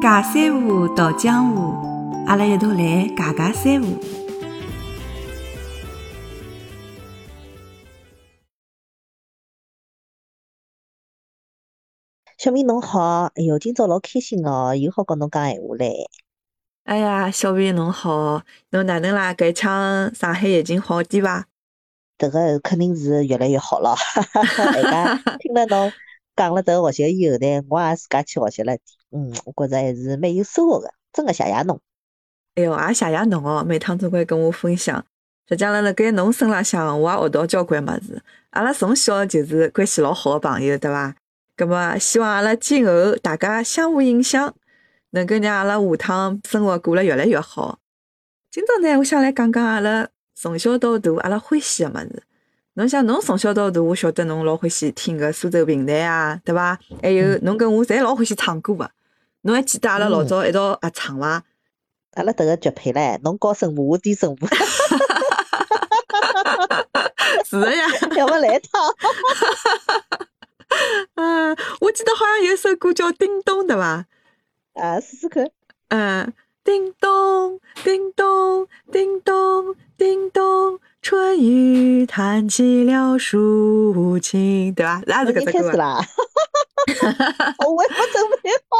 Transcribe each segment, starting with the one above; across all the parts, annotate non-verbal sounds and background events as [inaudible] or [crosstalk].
假三胡到江湖，阿拉一道来尬尬三胡。小明侬好，哎哟，今朝老开心哦，又好跟侬讲闲话嘞。哎呀，小明侬好，侬哪能啦？搿腔上海疫情好点伐？迭个肯定是越来越好了，哈哈哈。哎呀，听了侬讲了迭个学习以后呢，我也自家去学习了点，嗯，我觉着还是蛮有收获个，真个谢谢侬。哎哟，也谢谢侬哦，每趟总归跟我分享。实际浪辣盖侬身浪向，我也学到交关物事。阿拉从小就是关系老好个朋友，对伐？葛末希望阿拉今后大家相互影响，能够让阿拉下趟生活过了越来越好。今朝呢，我想来讲讲阿拉从小到大阿拉欢喜个物事。侬想侬从小到大，我晓得侬老欢喜听个苏州评弹啊，对伐？还有侬跟我侪老欢喜唱歌个。侬还记得阿拉老早一道合唱伐？阿拉迭个绝配唻，侬高声部，我低声部。是个呀，要不来一趟。嗯，我记得好像有首歌叫《叮咚》，对伐？啊，试试看。嗯，叮咚，叮咚，叮咚，叮咚，春雨弹起了抒情，对伐？也是搿只歌。啦。[laughs] 我也不准备好。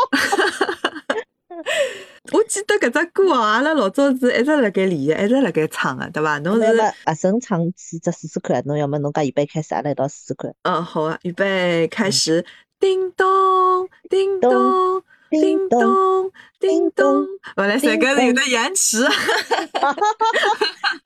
[laughs] 我记得搿只歌哦，阿拉老早是一直辣盖练个，一直辣盖唱个，对伐？侬是阿生唱几只试试看，侬要么侬讲预备开始，阿拉一道试试看。嗯，好啊，预备开始。叮咚，叮咚，叮咚，叮咚。我来三个是有点延迟。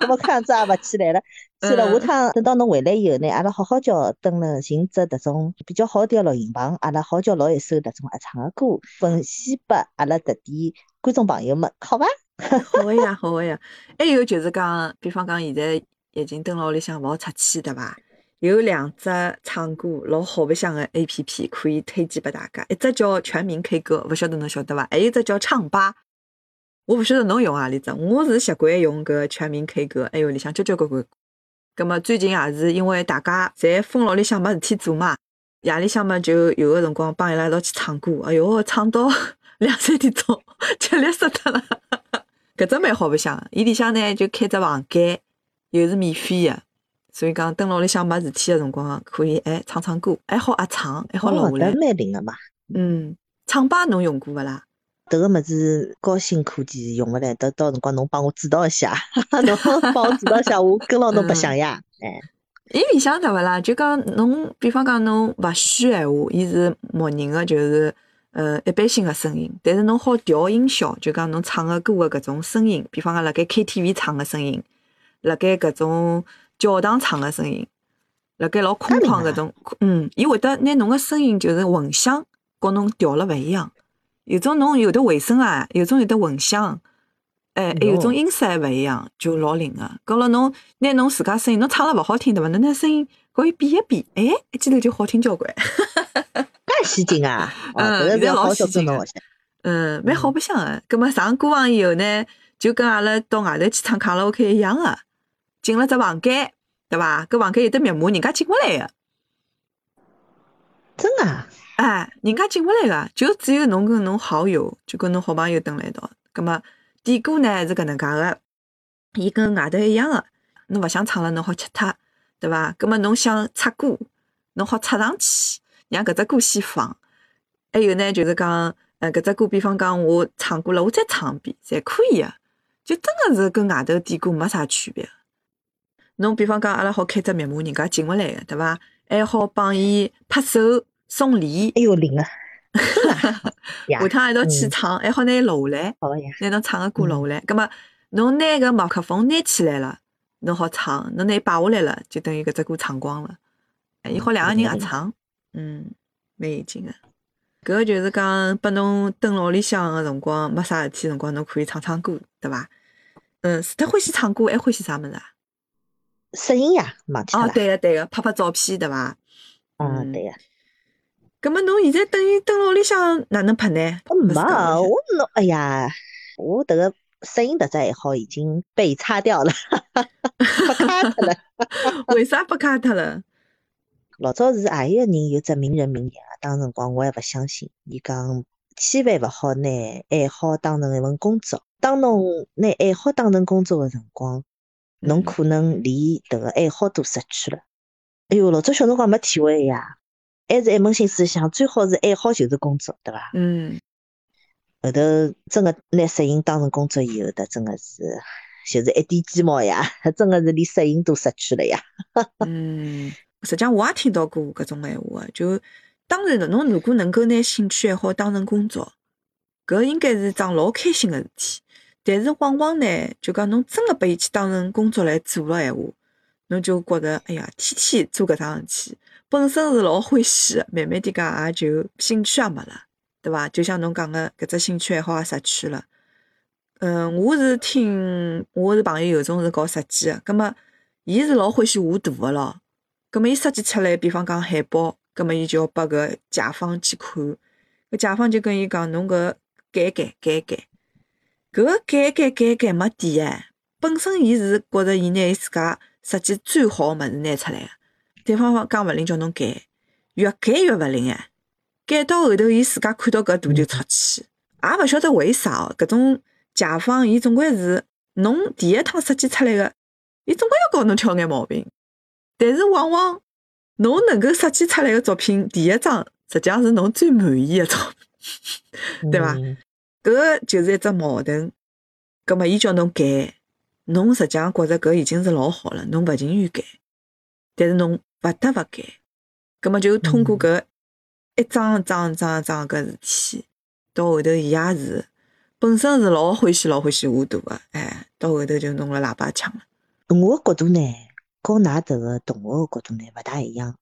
我 [laughs] 看样子也勿起来了。[laughs] 算了，下趟等到侬回来以后呢，阿拉好好叫登了寻只迭种比较好点个录音棚，阿拉好叫录一首迭种合唱个歌，分析拨阿拉搿点观众朋友们，好伐？[laughs] 好个呀，好个呀。还有就是讲，比方讲现在已经蹲辣屋里向勿好出去，对伐？有两只唱歌老好白相的 A P P 可以推荐给大家，一只叫全民 K 歌，勿晓得侬晓得伐？还有一只叫唱吧，我勿晓得侬用何里只，我是习惯用搿全民 K 歌，哎哟里向交交关关。葛末最近也是因为大家侪封牢里向没事体做嘛，夜里向嘛就有个辰光帮伊拉一道去唱歌，哎哟，唱到 [laughs] 两三点钟，吃力死脱了。[laughs] 搿只蛮好白相，伊里向呢就开只房间，又是免费个，所以讲蹲牢里向没事体个辰光可以哎唱唱歌，还好合唱，还好录下来。蛮灵个嘛。嗯，唱吧侬用过勿啦？迭个物事高新科技用勿来，到到辰光侬帮我指导一下，[laughs] 侬帮我指导一下，我跟牢侬白相呀。哎，伊里向对勿啦？就讲侬，比方讲侬勿虚闲话，伊是默认个，就是呃一般性个声音。但是侬好调音效，就讲侬唱个歌个搿种声音，比方讲辣盖 KTV 唱个声音，辣盖搿种教堂唱个声音，辣盖老空旷搿种，嗯，伊会得拿侬个声音就是混响，和侬调了勿一样。有种侬有的回声啊，有种有的混响，哎，还有种音色还勿一样，就老灵个。搞了侬拿侬自家声音，侬唱了勿好听对伐？侬拿声音搞伊比一比，哎，一记头就好听交关。介先进啊！[laughs] 嗯，现在老先进个。嗯，蛮好白相个。葛末上歌房以后呢，就跟阿拉到外头去唱卡拉 OK 一样个，进了只房间，对伐？搿房间有得密码，人家进勿来个。真啊？哎，人家进勿来个，就只有侬跟侬好友，就跟侬好朋友蹲辣一道。葛末点歌呢是搿能介个，伊跟外头一样个，侬勿想唱了，侬好吃脱，对伐？葛末侬想插歌，侬好插上去，让搿只歌先放。还有呢，就是讲，呃，搿只歌，比方讲我唱过了，我再唱一遍，侪可以个。就真个是跟外头点歌没啥区别。侬比方讲，阿拉好开只密码，人家进勿来个，对伐？还好帮伊拍手。送礼，哎呦灵啊！[laughs] 下趟一道去唱，还好拿录下来，拿侬唱个歌录下来。葛末侬拿个麦克风拿起来了，侬好唱；侬拿伊摆下来了，就等于搿只歌唱光了。伊好两个人合唱，嗯，蛮有劲个。搿个就是讲，拨侬蹲辣屋里向个辰光，没啥事体辰光，侬可以唱唱歌，对伐？嗯，除脱欢喜唱歌，还欢喜啥物事啊？摄影呀，忘记了。哦，对个对个，拍拍照片，对伐？嗯，对个。咁么侬现在等于蹲辣屋里向哪能拍呢？没，我侬哎呀，我迭个摄影特只爱好已经被擦掉了，[laughs] 被卡脱了。[laughs] 为啥被卡脱了？老早是阿一个人有只名人名言啊？当辰光我还勿相信，伊讲千万勿好拿爱好当成一份工作。当侬拿爱好当成工作个辰光，侬可能连迭个爱好都失去了。哎哟，老早小辰光没体会呀，还是一门心思想，最好是爱好就是工作，对伐？嗯，后头真个拿摄影当成工作以后，的真个是就是一点鸡毛呀，[laughs] 真个是连摄影都失去了呀。[laughs] 嗯，实际上我也听到过搿种闲话，就当然了，侬如果能够拿兴趣爱好当成工作，搿应该是桩老开心个事体。但是往往呢，就讲侬真个把伊去当成工作来做了闲话，侬就觉着哎呀，天天做搿桩事体，本身是老欢喜个，慢慢点讲也就兴趣也没了，对伐？就像侬讲个搿只兴趣爱好也失去了。嗯，我是听我是朋友有种是搞设计个，葛末伊是老欢喜画图个咯。葛末伊设计出来，比方讲海报，葛末伊就要拨搿甲方去看，搿甲方就跟伊讲侬搿改改改改。搿个改改改改没底哎，本身伊是觉着伊拿伊自家设计最好个物事拿出来个，对方讲勿灵叫侬改，越改越勿灵哎，改到后头伊自家看到搿图就出气，也勿晓得为啥哦。搿种甲方伊总归是侬第一趟设计出来个，伊总归要告侬挑眼毛病，但是往往侬能够设计出来个作品，第一张实际上是侬最满意个作品，[laughs] 对伐？搿个就是一只矛盾，葛末伊叫侬改，侬实际上觉着搿已经是老好了，侬勿情愿改，但是侬勿得勿改，葛末就通过搿一桩一桩一桩一桩搿事体，到后头伊也是本身是老欢喜老欢喜画图个，哎，到后头就弄了喇叭腔了。我个角度呢，和㑚迭个同学个角度呢勿大一样。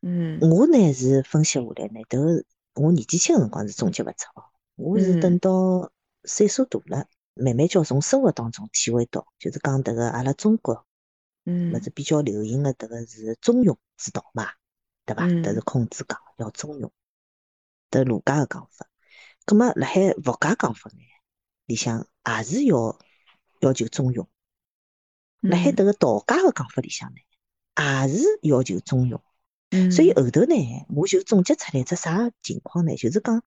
嗯，我呢是分析下来呢，迭个我年纪轻个辰光是总结勿出哦。我是等到岁数大了，慢慢叫从生活当中体会到，就是讲迭个阿拉中国，嗯，勿是比较流行个迭个是中庸之道嘛，对伐？嗯迭是孔子讲要中庸，迭儒家个讲法。葛末辣海佛家讲法呢，里向也是要要求中庸。辣海嗯迭个道家个讲法里向呢，也是要求中庸。嗯，所以后头呢，我就总结出来一只啥情况呢？就是讲，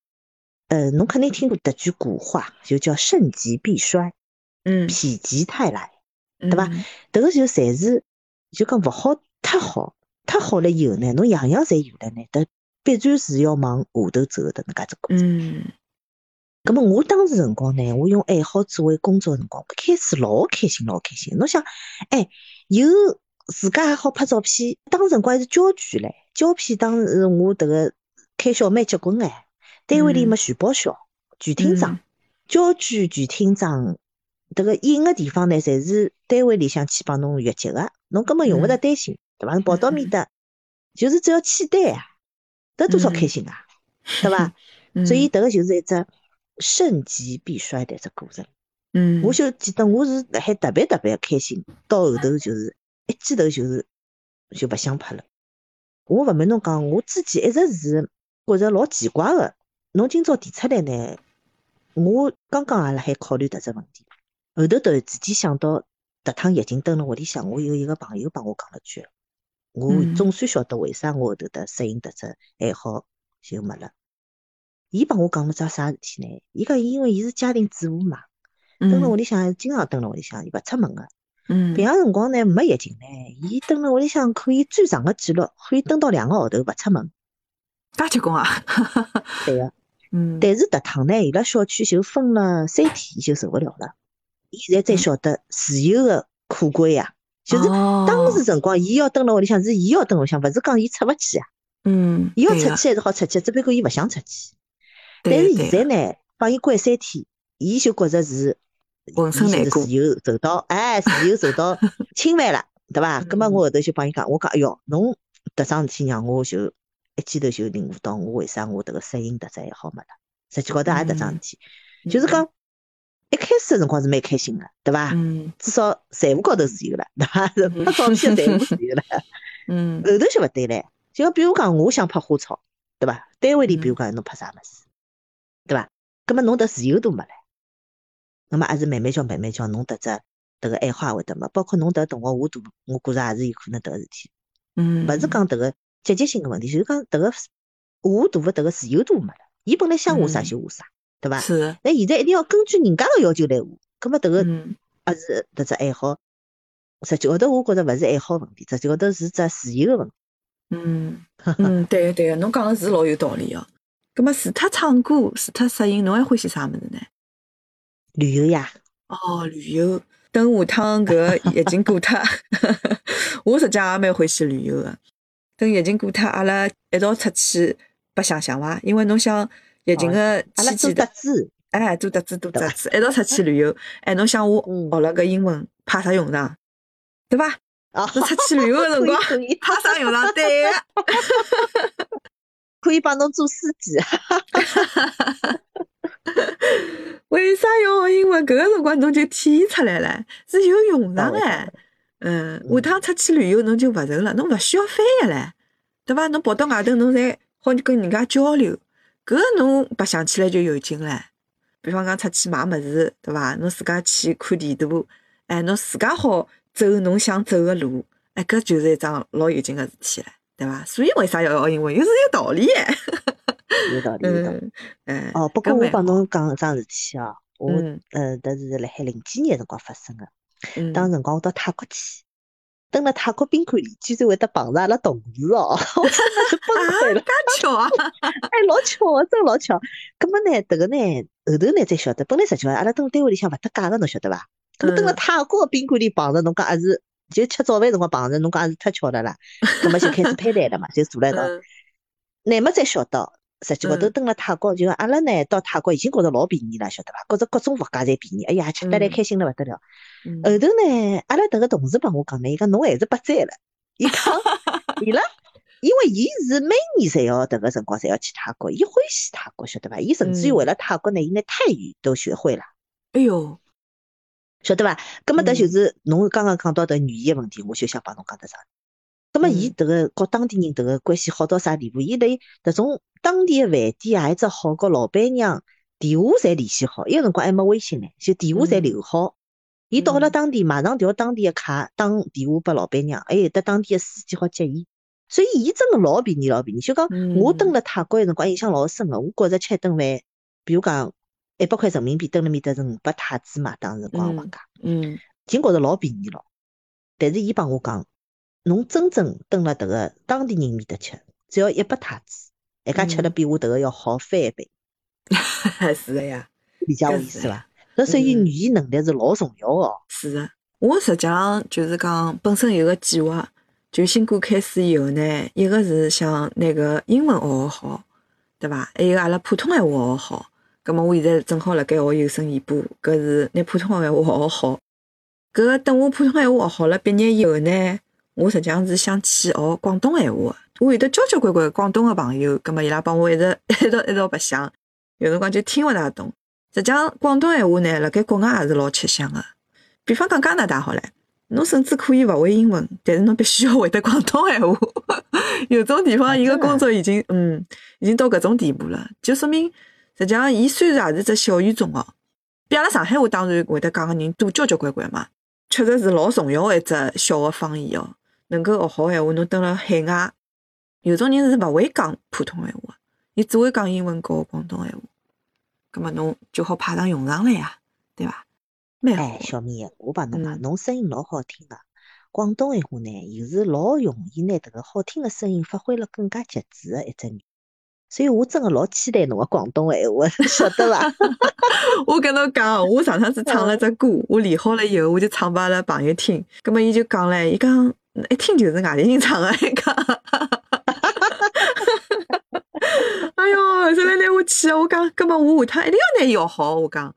呃，侬肯定听过迭句古话，就叫盛极必衰，嗯，否极泰来。对伐？迭个就侪是就讲勿好太好，太好了以后呢，侬样样侪有了呢，迭必然是要往下头走的能介只过程。嗯咁么我当时辰光呢，我用爱好作为工作辰光，开始老开心，老开心。侬想，哎，有自家还好拍照片，当时辰光还是胶卷唻，胶片当时我迭个开销蛮结棍哎，单位里嗯没全报销，全厅装嗯，胶卷全厅长，迭个印个地方呢，侪是单位里向去帮侬月结个，侬根本用勿着担心，对伐？侬跑到面搭，就是只要签单啊，得多少开心啊，对伐？[laughs] 嗯，所以迭个就是一只盛极必衰的一只过程。嗯，我就记得我是辣海特别特别开心，到后头就是一记头就是就勿想拍了。我勿瞒侬讲，我之前一直是觉着老奇怪个。侬今朝提出来呢，我刚刚也辣海考虑迭只问题。后头突然之间想到，迭趟疫情蹲辣屋里向，我有一个朋友帮我讲了句，我嗯总算晓得为啥我后头的摄影迭只爱好就没了。伊帮我讲了桩啥事体呢？伊讲因为伊是家庭主妇嘛，蹲辣屋里向经常蹲辣屋里向，伊勿出门个。嗯，平常辰光呢没疫情呢，伊蹲辣屋里向可以最长个记录可以蹲到两个号头勿出门。大结棍啊，[laughs] 对个，嗯，但是迭趟呢，伊拉小区就封了三天，伊就受勿了了。伊现在才晓得自由个可贵呀，就是哦当时辰光，伊要蹲辣屋里向是伊要蹲屋里向，勿是讲伊出勿去啊。嗯，伊要出去还是好出去，只不过伊勿想出去。但是现在呢，帮伊关三天，伊就觉着是浑身难过伊就是自由受到，哎，自由受到 [laughs] 侵犯了，对伐？嗯葛末我后头就帮伊讲，我讲，哎哟，侬迭桩事体让我就一记头就领悟到我为啥我迭个摄影迭只爱好没了。实际高头也迭桩事体，就是讲一开始个辰光是蛮开心个，对伐？嗯。至少财务高头是有了，对伐？是拍照片财务是有了。[laughs] 嗯。后头就勿对唻，就讲比如讲，我想拍花草，对伐？单位里嗯。比如讲侬拍啥物事，对伐？葛末侬迭自由度没唻，那么还是慢慢叫慢慢叫，侬迭只迭个爱好也会得没，包括侬迭同学我都，我觉着也是有可能迭个事体，嗯，勿是讲迭个积极性个问题，就是讲迭个画图个迭个自由度没了。伊本来想画啥嗯就画啥，对伐？是，那现在一定要根据人家个要求来画，葛末迭个嗯也是迭只爱好。实际高头我觉着勿是爱好问题，实际高头是只自由个问题。嗯嗯，[laughs] 对个对个，侬讲个是老有道理哦。葛么除脱唱歌，除脱摄影，侬还欢喜啥物事呢？旅游呀，哦，旅游。等下趟搿个疫情过脱，[laughs] 我实际上也蛮欢喜旅游个。等疫情过脱，阿拉一道出去白相相伐？因为侬想疫情个期间的，特子，哎，做特子一道出去旅游。哎，侬想我嗯学了个英文派啥用场？对伐？啊，侬出去旅游个辰光 [laughs] 派啥用场？对个。[laughs] 可以帮侬做司机。[laughs] 为啥要学英文？搿个辰光侬就体现出来了，是有用场哎。嗯，下趟出去旅游侬就勿愁了，侬勿需要翻译唻，对伐？侬跑到外头侬侪好跟人家交流，搿侬白相起来就有劲唻。比方讲出去买物事，对伐？侬自家去看地图，哎，侬自家好走侬想走个路，哎，搿就是一桩老有劲个事体唻，对伐？所以为啥要学英文？又是有道理哎。有道理，[laughs] 有道理。哦，不过我帮侬讲一桩事体哦，我嗯呃，迭是辣海零几年辰光发生个。嗯当辰光我到泰国去，蹲辣泰国宾馆里，居然会得碰着阿拉同事哦，[laughs] 我真的是崩溃了。介巧啊！[laughs] 哎，老巧个，真老巧。葛么呢，迭个呢，后头呢才晓得，本来实际上阿拉蹲单位里向勿搭界个，侬晓得伐？葛么蹲辣嗯泰国个宾馆里碰着，侬讲也是，就吃早饭辰光碰着，侬讲也是太巧了啦。葛么就开始攀谈了嘛，就坐辣一道。嗯乃末才晓得，实际高头嗯蹲辣泰国，就阿拉呢到泰国已经觉着老便宜了，晓得伐？觉着各种物价侪便宜，哎呀，吃得来嗯开心了勿得了。嗯后头呢，阿拉迭个同事帮我讲呢，伊讲侬还是八载了。[laughs] 伊讲伊拉，因为伊是每年侪要迭个辰光侪要去泰国，伊欢喜泰国，晓得伐？伊甚至于嗯为了泰国呢，伊拿泰语都学会了，哎哟，晓得伐？葛么迭就嗯是侬刚刚讲到迭语言个问题，我就想帮侬讲得上。葛么伊嗯迭个和当地人迭个关系好到啥地步？伊辣迭种当地个饭店啊，一只好和老板娘电话侪联系好，伊个辰光还没微信呢，就电话侪嗯留好。伊到了嗯当地，马上调当地个卡打电话拨老板娘，还有得当地个司机好接伊。所以伊真个老便宜，老便宜。就讲我蹲嗯辣泰国个辰光印象老深个，我觉着吃一顿饭，比如讲一百块人民币，蹲辣面搭是五百泰铢嘛，当时辰光个物嗯价。嗯已经觉着老便宜了。但是伊帮我讲，侬真正蹲辣迭个当地人面搭吃，只要一百泰铢，一家吃了嗯比我迭个要好翻一倍，[laughs] 是的呀，理解我意思伐？搿所以嗯语言能力是老重要个。是的。我实际上就是讲，本身有个计划，就新冠开始以后呢，一个是想拿个英文学学好，对伐？还有阿拉普通闲话学学好。葛么我现在正好辣盖学有声演播，搿是拿普通闲话学学好。搿个等我普通闲话学好了，毕业以后呢，我实际上是想去学广东闲话的。我有得交交关关广东个朋友，葛么伊拉帮我一直 [laughs] 一道一道白相，有辰光就听勿大懂。实际上广东闲话呢，辣盖国外也是老吃香个。比方讲加拿大好唻，侬甚至可以勿会英文，但是侬必须要会得广东闲话。[laughs] 有种地方，伊个工作已经嗯，已经到搿种地步了，就说明实际上伊虽然也是只小语种哦，比阿拉上海话当然会得讲个人多交交关关嘛，确实是老重要个一只小个方言哦。能够学好闲话，侬蹲辣海外，有种人是勿会讲普通闲话，伊只会讲英文和广东闲话，葛么侬就好派上用场了呀，对伐？蛮好哎，小米，我帮侬讲，嗯侬声音老好听个。广东闲话呢，又是老容易拿迭个好听个声音发挥了更加极致个一只人。所以我真个老期待侬个广东闲话，晓得伐？[laughs] 我跟侬讲，我上趟子唱了只歌，我练好了以后，我就唱拨阿拉朋友听。葛么伊就讲唻，伊讲一听就是外地人唱个，伊讲。哎哟，后头来 [laughs] 拿我气的，我讲，葛么我下趟一定要拿伊学好，我讲。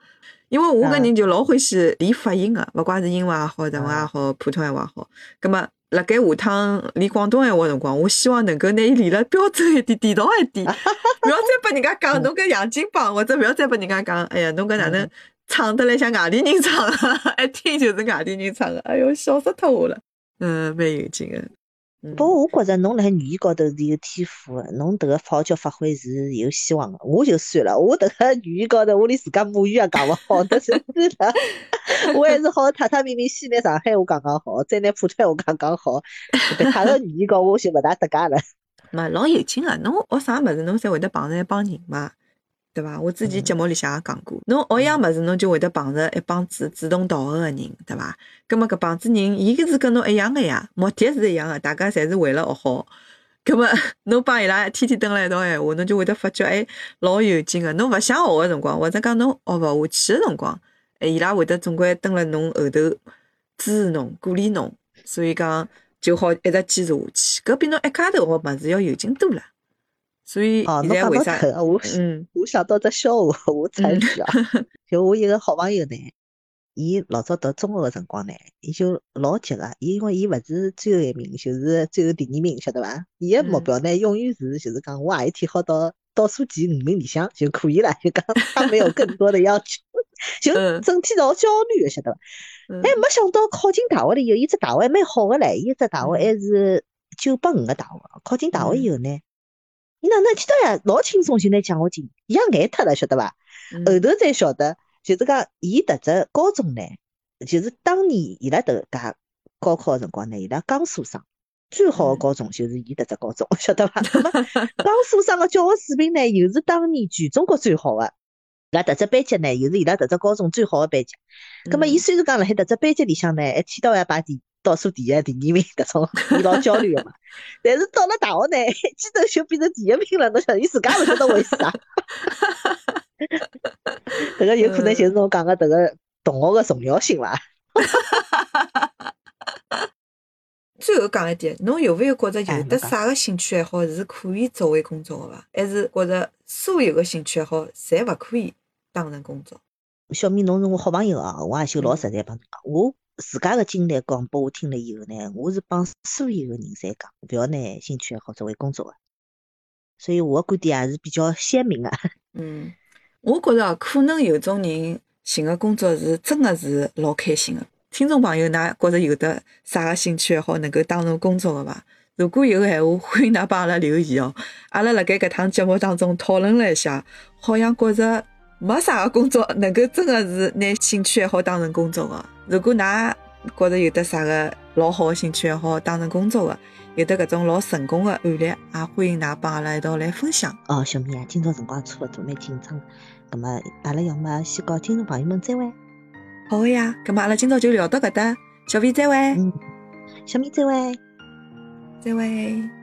因为我搿人就老欢喜练发音个，勿怪是英文也好，日文也好，普通话也好。葛么辣盖下趟练广东闲话个辰光，我希望能够拿伊练了标准一点、地道一点，勿要再拨人家讲 [laughs] 侬搿洋泾浜，或者勿要再拨人家讲，哎呀，侬搿哪能唱得来像外地人唱的，一 [laughs] 听就是外地人唱的，哎哟，笑死脱我了。嗯，蛮有劲个。嗯不过我觉着侬辣海语言高头是有天赋个，侬迭个好叫发挥是有希望个。我就算了，我迭个语言高头我连自家母语也讲勿好，[laughs] 那是是的。[laughs] 我还是好踏踏明明先拿上海话讲讲好，再拿普通话讲讲好。别他个语言高我就勿大搭界了。[laughs] 嘛，老有劲个，侬学啥物事，侬侪会得碰着一帮人嘛。对伐？我之前节目里向也讲过，侬学一样物事，侬就会得碰着一帮子志同道合个人，对伐？葛末搿帮子人，伊是跟侬一样个呀，目的是一样个，大家侪是为了学好。葛末 [laughs] 侬帮伊拉天天蹲辣一道闲话，侬就会得发觉，哎，老有劲个。侬勿想学个辰光，或者讲侬学勿下去个辰光，哎，伊拉会得总归蹲辣侬后头支持侬、鼓励侬，所以讲就好一直坚持下去。搿比侬一家头学物事要有劲多了。所以哦，现在为啥？我嗯，我想到只笑话，我参与啊。[laughs] 就我一个好朋友呢，伊老早读中学个辰光呢，伊就老急个，因为伊勿是最后一名，就是最后第二名，晓得伐？伊个目标呢，永远是就是讲，我何一天好到倒数前五名里向就可以了，就讲他没有更多的要求，[laughs] 就整天老焦虑个，晓得伐？哎，没想到考进大学了以后，伊只大学还蛮好个唻，伊只大学还是九八五个大学，考进大学以后呢。伊哪能听到呀？老轻松就拿奖学金，伊也眼脱了，晓得伐？后头才晓得，就是讲伊迭只高中呢，就是当年伊拉迭家高考个辰光呢，伊拉江苏省最好个高中就是伊迭只高中，晓得伐？[laughs] 那么江苏省个教学水平呢，又是当年全中国最好个，伊拉迭只班级呢，又是伊拉迭只高中最好个班级。那么伊虽然讲辣海迭只班级里向呢，一天到晚排第倒数第一、第二名搿种，伊老焦虑个嘛。[laughs] 但是到了大学呢，一记头就变成第一名了。侬晓得，伊自家勿晓得为啥。迭个有可能就是侬讲个迭个同学个重要性伐？[laughs] 最后讲一点，侬有勿有觉着有得啥个兴趣爱好是可以作为工作个伐？还是觉着所有个兴趣爱好侪勿可以当成工作？小米，侬是我好朋友啊，我也就老实在帮侬讲，我。自家个经历讲拨我听了以后呢，我是帮所有个人侪讲，勿要拿兴趣爱好作为工作个，所以我个观点也是比较鲜明个。嗯，我觉着可能有种人寻个工作是真个是老开心个。听众朋友，㑚觉着有得啥个兴趣爱好能够当成工作个伐？如果有个闲话，欢迎㑚帮阿拉留言哦。阿拉辣盖搿趟节目当中讨论了一下，好像觉着没啥个工作能够真个是拿兴趣爱好当成工作个。如果㑚觉着有的啥个老好个兴趣爱好当成工作个，有的搿种老成功个案例，也欢迎㑚帮阿拉一道来分享。哦，小米啊，今朝辰光差勿多，蛮紧张，葛末阿拉要么先告听众朋友们再会。好个呀，葛末阿拉今朝就聊到搿搭，小米再会。嗯，小米再会。再会。